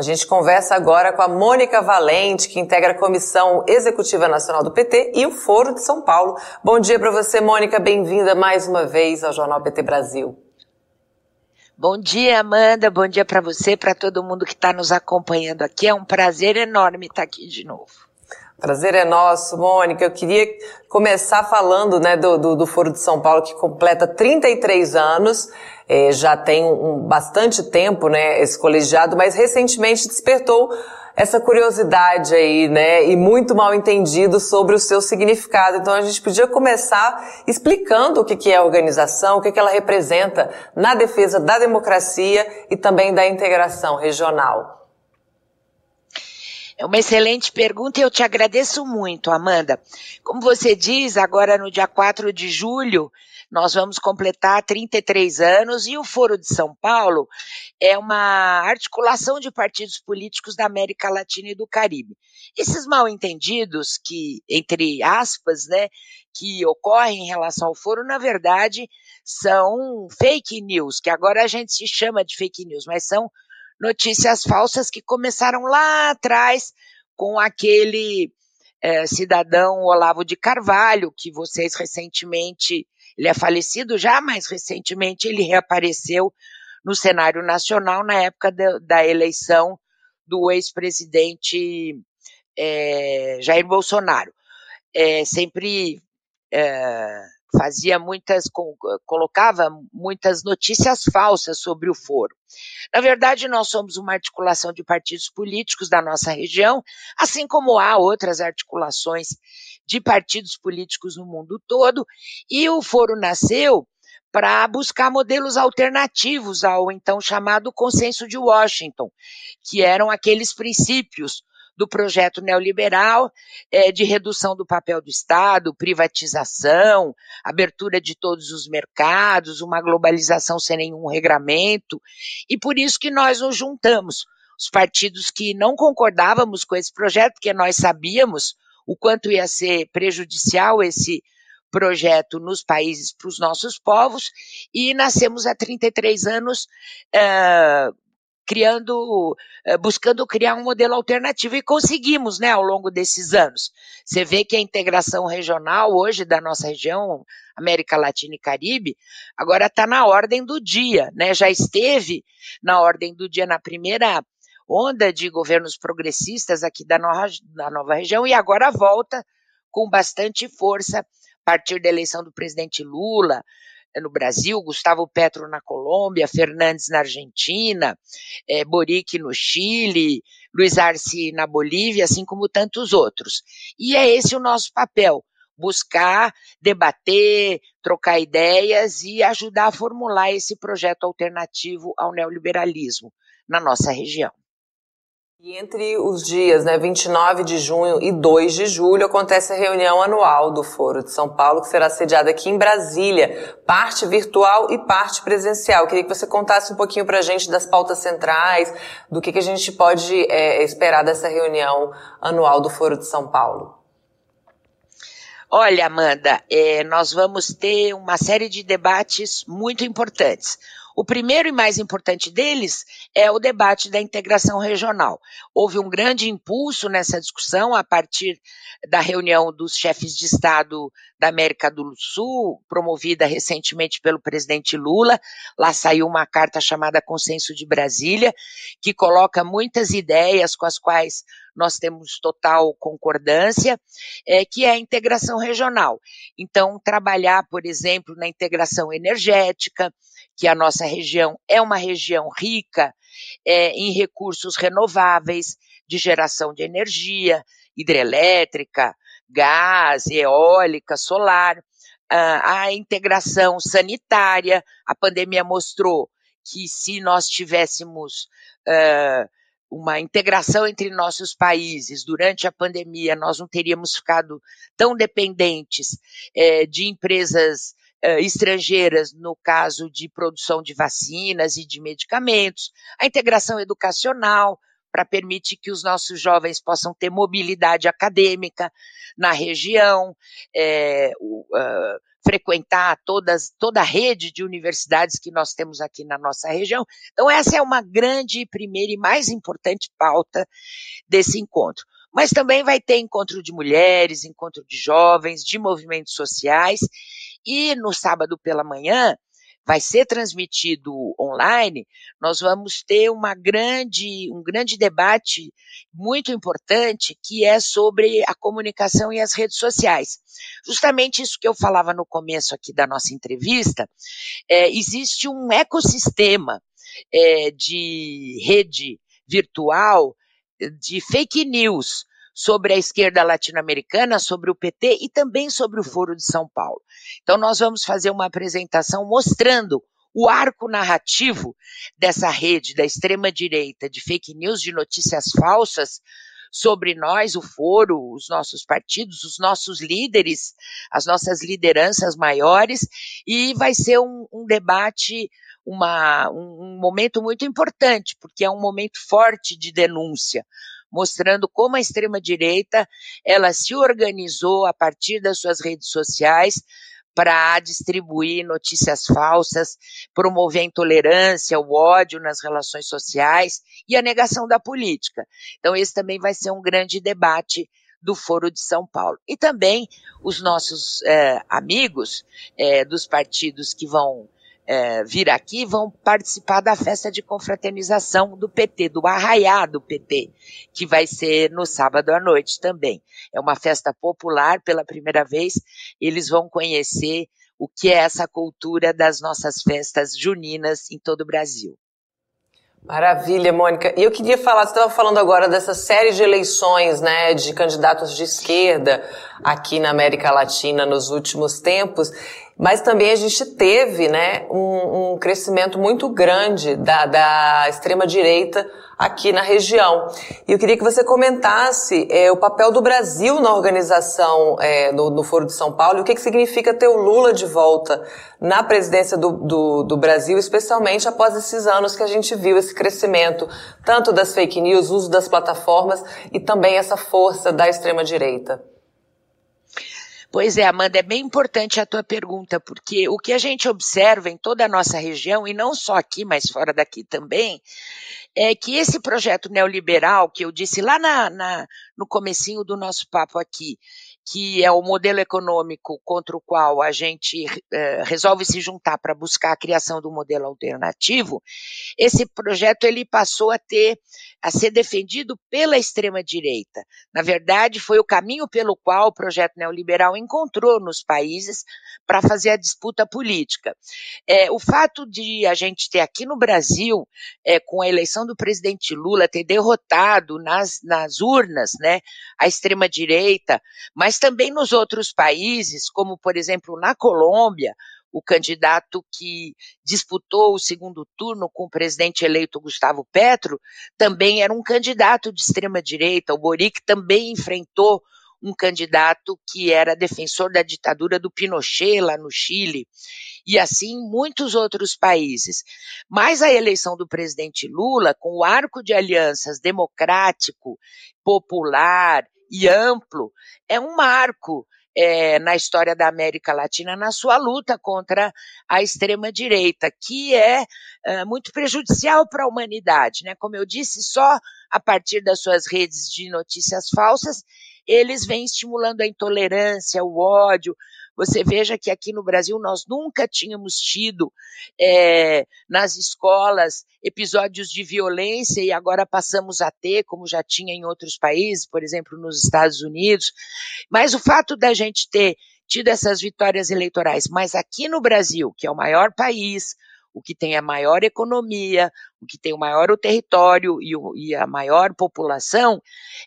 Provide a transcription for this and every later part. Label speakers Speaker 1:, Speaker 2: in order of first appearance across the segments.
Speaker 1: A gente conversa agora com a Mônica Valente, que integra a Comissão Executiva Nacional do PT e o Foro de São Paulo. Bom dia para você, Mônica. Bem-vinda mais uma vez ao Jornal PT Brasil.
Speaker 2: Bom dia, Amanda. Bom dia para você, para todo mundo que está nos acompanhando aqui. É um prazer enorme estar aqui de novo.
Speaker 1: Prazer é nosso, Mônica. Eu queria começar falando né, do, do, do Foro de São Paulo, que completa 33 anos. É, já tem um, bastante tempo, né, esse colegiado, mas recentemente despertou essa curiosidade aí, né, e muito mal entendido sobre o seu significado. Então a gente podia começar explicando o que, que é a organização, o que, que ela representa na defesa da democracia e também da integração regional.
Speaker 2: É uma excelente pergunta e eu te agradeço muito, Amanda. Como você diz, agora no dia 4 de julho, nós vamos completar 33 anos e o Foro de São Paulo é uma articulação de partidos políticos da América Latina e do Caribe. Esses mal entendidos que, entre aspas, né, que ocorrem em relação ao foro, na verdade, são fake news, que agora a gente se chama de fake news, mas são notícias falsas que começaram lá atrás com aquele é, cidadão Olavo de Carvalho, que vocês recentemente, ele é falecido já, mas recentemente ele reapareceu no cenário nacional na época da, da eleição do ex-presidente é, Jair Bolsonaro. É, sempre é, fazia muitas, colocava muitas notícias falsas sobre o foro. Na verdade, nós somos uma articulação de partidos políticos da nossa região, assim como há outras articulações de partidos políticos no mundo todo, e o foro nasceu para buscar modelos alternativos ao então chamado Consenso de Washington, que eram aqueles princípios do projeto neoliberal é, de redução do papel do Estado, privatização, abertura de todos os mercados, uma globalização sem nenhum regramento, e por isso que nós nos juntamos. Os partidos que não concordávamos com esse projeto, porque nós sabíamos o quanto ia ser prejudicial esse projeto nos países para os nossos povos, e nascemos há 33 anos uh, criando, eh, buscando criar um modelo alternativo e conseguimos, né, ao longo desses anos. Você vê que a integração regional hoje da nossa região, América Latina e Caribe, agora está na ordem do dia, né? Já esteve na ordem do dia na primeira onda de governos progressistas aqui da nova, da nova região e agora volta com bastante força a partir da eleição do presidente Lula, no Brasil, Gustavo Petro na Colômbia, Fernandes na Argentina, é, Boric no Chile, Luiz Arce na Bolívia, assim como tantos outros. E é esse o nosso papel, buscar, debater, trocar ideias e ajudar a formular esse projeto alternativo ao neoliberalismo na nossa região.
Speaker 1: E entre os dias né, 29 de junho e 2 de julho acontece a reunião anual do Foro de São Paulo, que será sediada aqui em Brasília, parte virtual e parte presencial. Queria que você contasse um pouquinho para a gente das pautas centrais, do que, que a gente pode é, esperar dessa reunião anual do Foro de São Paulo.
Speaker 2: Olha, Amanda, é, nós vamos ter uma série de debates muito importantes. O primeiro e mais importante deles é o debate da integração regional. Houve um grande impulso nessa discussão a partir da reunião dos chefes de Estado da América do Sul, promovida recentemente pelo presidente Lula. Lá saiu uma carta chamada Consenso de Brasília, que coloca muitas ideias com as quais nós temos total concordância, é, que é a integração regional. Então, trabalhar, por exemplo, na integração energética, que a nossa região é uma região rica é, em recursos renováveis, de geração de energia, hidrelétrica, gás, eólica, solar, a integração sanitária. A pandemia mostrou que se nós tivéssemos uh, uma integração entre nossos países. Durante a pandemia, nós não teríamos ficado tão dependentes eh, de empresas uh, estrangeiras no caso de produção de vacinas e de medicamentos, a integração educacional, para permitir que os nossos jovens possam ter mobilidade acadêmica na região, é, o, uh, frequentar todas, toda a rede de universidades que nós temos aqui na nossa região. Então, essa é uma grande, primeira e mais importante pauta desse encontro. Mas também vai ter encontro de mulheres, encontro de jovens, de movimentos sociais, e no sábado pela manhã, vai ser transmitido online, nós vamos ter uma grande, um grande debate muito importante que é sobre a comunicação e as redes sociais. Justamente isso que eu falava no começo aqui da nossa entrevista, é, existe um ecossistema é, de rede virtual de fake news sobre a esquerda latino-americana, sobre o PT e também sobre o Foro de São Paulo. Então, nós vamos fazer uma apresentação mostrando o arco narrativo dessa rede da extrema-direita de fake news, de notícias falsas sobre nós, o foro, os nossos partidos, os nossos líderes, as nossas lideranças maiores, e vai ser um, um debate, uma, um, um momento muito importante, porque é um momento forte de denúncia mostrando como a extrema-direita ela se organizou a partir das suas redes sociais para distribuir notícias falsas, promover a intolerância, o ódio nas relações sociais e a negação da política. Então, esse também vai ser um grande debate do Foro de São Paulo. E também os nossos é, amigos é, dos partidos que vão é, vir aqui vão participar da festa de confraternização do PT, do Arraiá do PT, que vai ser no sábado à noite também. É uma festa popular pela primeira vez, eles vão conhecer o que é essa cultura das nossas festas juninas em todo o Brasil.
Speaker 1: Maravilha, Mônica. E eu queria falar, você estava falando agora dessa série de eleições, né, de candidatos de esquerda aqui na América Latina nos últimos tempos, mas também a gente teve, né, um, um crescimento muito grande da, da extrema-direita aqui na região. E eu queria que você comentasse é, o papel do Brasil na organização é, no, no, Foro de São Paulo e o que, que significa ter o Lula de volta na presidência do, do, do Brasil, especialmente após esses anos que a gente viu esse crescimento, tanto das fake news, uso das plataformas e também essa força da extrema-direita.
Speaker 2: Pois é, Amanda, é bem importante a tua pergunta, porque o que a gente observa em toda a nossa região, e não só aqui, mas fora daqui também, é que esse projeto neoliberal, que eu disse lá na, na no comecinho do nosso papo aqui, que é o modelo econômico contra o qual a gente eh, resolve se juntar para buscar a criação do modelo alternativo, esse projeto ele passou a ter a ser defendido pela extrema direita. Na verdade, foi o caminho pelo qual o projeto neoliberal encontrou nos países para fazer a disputa política. É, o fato de a gente ter aqui no Brasil, é, com a eleição do presidente Lula, ter derrotado nas, nas urnas, né, a extrema direita, mas também nos outros países, como por exemplo na Colômbia, o candidato que disputou o segundo turno com o presidente eleito Gustavo Petro também era um candidato de extrema direita. O Boric também enfrentou um candidato que era defensor da ditadura do Pinochet lá no Chile, e assim muitos outros países. Mas a eleição do presidente Lula, com o arco de alianças democrático, popular e amplo, é um marco é, na história da América Latina na sua luta contra a extrema-direita, que é, é muito prejudicial para a humanidade. Né? Como eu disse, só a partir das suas redes de notícias falsas, eles vêm estimulando a intolerância, o ódio, você veja que aqui no Brasil nós nunca tínhamos tido é, nas escolas episódios de violência e agora passamos a ter, como já tinha em outros países, por exemplo, nos Estados Unidos. Mas o fato da gente ter tido essas vitórias eleitorais, mas aqui no Brasil, que é o maior país, o que tem a maior economia, o que tem o maior território e, o, e, a maior população,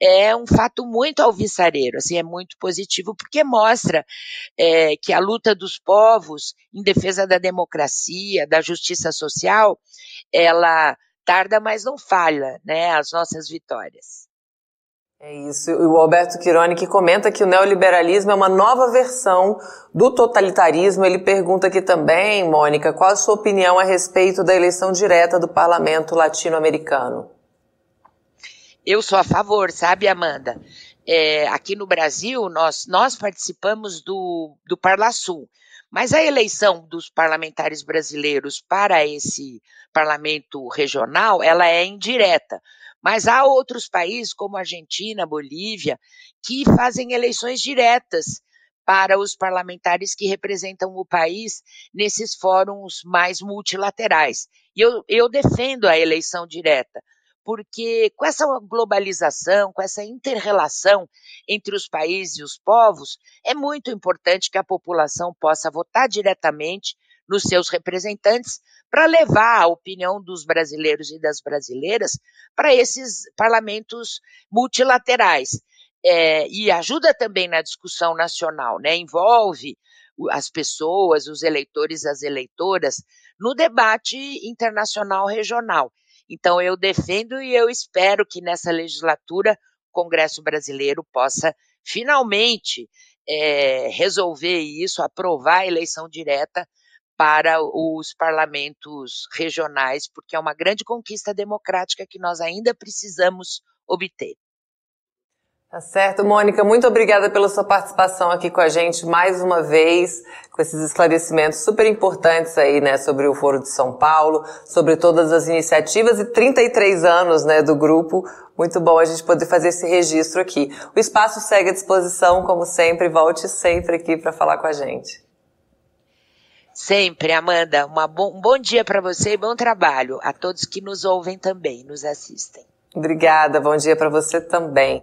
Speaker 2: é um fato muito alvissareiro, assim, é muito positivo, porque mostra é, que a luta dos povos em defesa da democracia, da justiça social, ela tarda, mas não falha, né, as nossas vitórias.
Speaker 1: É isso. O Alberto Quironi que comenta que o neoliberalismo é uma nova versão do totalitarismo. Ele pergunta aqui também, Mônica, qual a sua opinião a respeito da eleição direta do parlamento latino-americano?
Speaker 2: Eu sou a favor, sabe, Amanda? É, aqui no Brasil, nós, nós participamos do, do Parlasul, Mas a eleição dos parlamentares brasileiros para esse parlamento regional, ela é indireta. Mas há outros países, como Argentina, Bolívia, que fazem eleições diretas para os parlamentares que representam o país nesses fóruns mais multilaterais. E eu, eu defendo a eleição direta, porque com essa globalização, com essa interrelação entre os países e os povos, é muito importante que a população possa votar diretamente nos seus representantes para levar a opinião dos brasileiros e das brasileiras para esses parlamentos multilaterais é, e ajuda também na discussão nacional, né? envolve as pessoas, os eleitores, as eleitoras, no debate internacional regional. Então, eu defendo e eu espero que nessa legislatura o Congresso Brasileiro possa finalmente é, resolver isso, aprovar a eleição direta para os parlamentos regionais, porque é uma grande conquista democrática que nós ainda precisamos obter.
Speaker 1: Tá certo, Mônica, muito obrigada pela sua participação aqui com a gente mais uma vez, com esses esclarecimentos super importantes aí, né, sobre o Foro de São Paulo, sobre todas as iniciativas e 33 anos, né, do grupo. Muito bom a gente poder fazer esse registro aqui. O espaço segue à disposição, como sempre, volte sempre aqui para falar com a gente.
Speaker 2: Sempre, Amanda. Bo um bom dia para você e bom trabalho a todos que nos ouvem também, nos assistem.
Speaker 1: Obrigada, bom dia para você também.